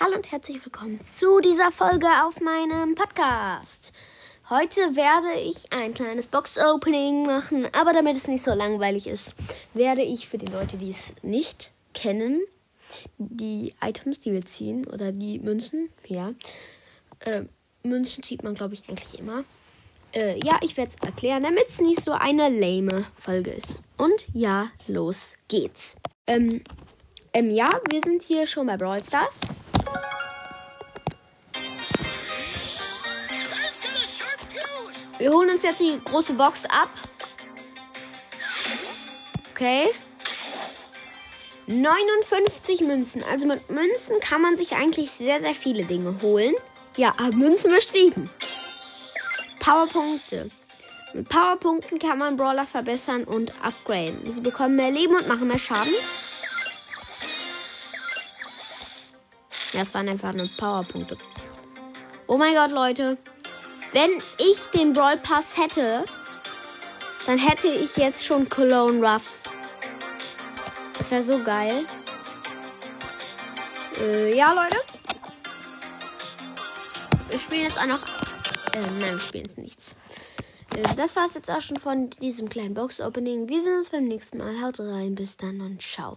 Hallo und herzlich willkommen zu dieser Folge auf meinem Podcast. Heute werde ich ein kleines Box-Opening machen, aber damit es nicht so langweilig ist, werde ich für die Leute, die es nicht kennen, die Items, die wir ziehen, oder die Münzen, ja, äh, Münzen zieht man, glaube ich, eigentlich immer. Äh, ja, ich werde es erklären, damit es nicht so eine lame Folge ist. Und ja, los geht's. Ähm, ähm, ja, wir sind hier schon bei Brawl Stars. Wir holen uns jetzt die große Box ab. Okay. 59 Münzen. Also mit Münzen kann man sich eigentlich sehr, sehr viele Dinge holen. Ja, Münzen beschrieben. Powerpunkte. Mit Powerpunkten kann man Brawler verbessern und upgraden. Sie bekommen mehr Leben und machen mehr Schaden. Ja, es waren einfach nur Powerpunkte. Oh mein Gott, Leute. Wenn ich den Brawl Pass hätte, dann hätte ich jetzt schon Cologne Ruffs. Das wäre so geil. Äh, ja, Leute. Wir spielen jetzt auch noch. Äh, nein, wir spielen jetzt nichts. Äh, das war es jetzt auch schon von diesem kleinen Box-Opening. Wir sehen uns beim nächsten Mal. Haut rein, bis dann und ciao.